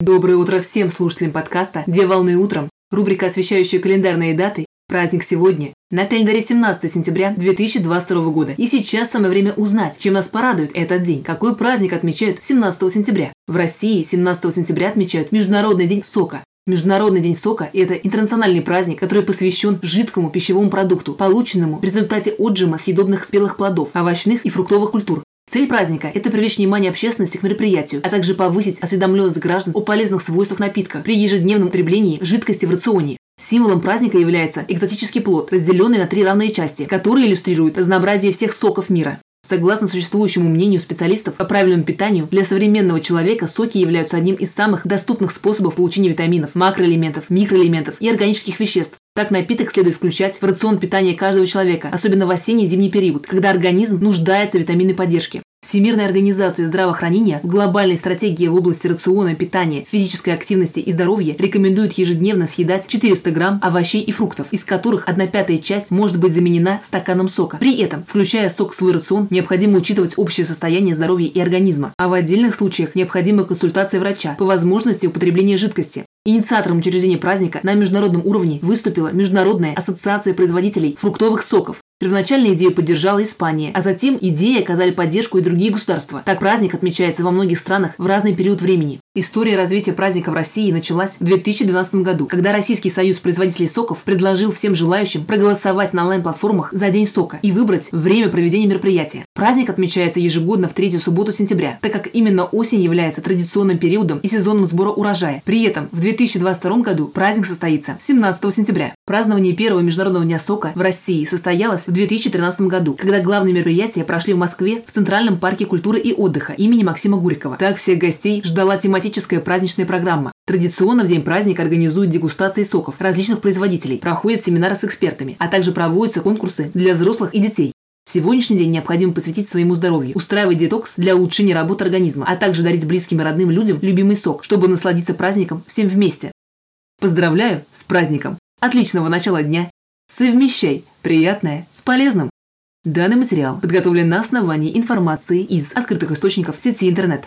Доброе утро всем слушателям подкаста «Две волны утром». Рубрика, освещающая календарные даты. Праздник сегодня. На календаре 17 сентября 2022 года. И сейчас самое время узнать, чем нас порадует этот день. Какой праздник отмечают 17 сентября? В России 17 сентября отмечают Международный день сока. Международный день сока – это интернациональный праздник, который посвящен жидкому пищевому продукту, полученному в результате отжима съедобных спелых плодов, овощных и фруктовых культур. Цель праздника – это привлечь внимание общественности к мероприятию, а также повысить осведомленность граждан о полезных свойствах напитка при ежедневном потреблении жидкости в рационе. Символом праздника является экзотический плод, разделенный на три равные части, которые иллюстрируют разнообразие всех соков мира. Согласно существующему мнению специалистов по правильному питанию, для современного человека соки являются одним из самых доступных способов получения витаминов, макроэлементов, микроэлементов и органических веществ. Так напиток следует включать в рацион питания каждого человека, особенно в осенний и зимний период, когда организм нуждается в витаминной поддержке. Всемирная организация здравоохранения в глобальной стратегии в области рациона, питания, физической активности и здоровья рекомендует ежедневно съедать 400 грамм овощей и фруктов, из которых одна пятая часть может быть заменена стаканом сока. При этом, включая сок в свой рацион, необходимо учитывать общее состояние здоровья и организма, а в отдельных случаях необходима консультация врача по возможности употребления жидкости. Инициатором учреждения праздника на международном уровне выступила Международная ассоциация производителей фруктовых соков. Первоначально идею поддержала Испания, а затем идеи оказали поддержку и другие государства. Так праздник отмечается во многих странах в разный период времени. История развития праздника в России началась в 2012 году, когда Российский союз производителей соков предложил всем желающим проголосовать на онлайн-платформах за День сока и выбрать время проведения мероприятия. Праздник отмечается ежегодно в третью субботу сентября, так как именно осень является традиционным периодом и сезоном сбора урожая. При этом в 2022 году праздник состоится 17 сентября. Празднование первого международного дня сока в России состоялось в 2013 году, когда главные мероприятия прошли в Москве в Центральном парке культуры и отдыха имени Максима Гурикова. Так всех гостей ждала тематическая праздничная программа. Традиционно в день праздника организуют дегустации соков различных производителей, проходят семинары с экспертами, а также проводятся конкурсы для взрослых и детей. Сегодняшний день необходимо посвятить своему здоровью, устраивать детокс для улучшения работы организма, а также дарить близким и родным людям любимый сок, чтобы насладиться праздником всем вместе. Поздравляю с праздником! Отличного начала дня! Совмещай приятное с полезным! Данный материал подготовлен на основании информации из открытых источников сети интернет.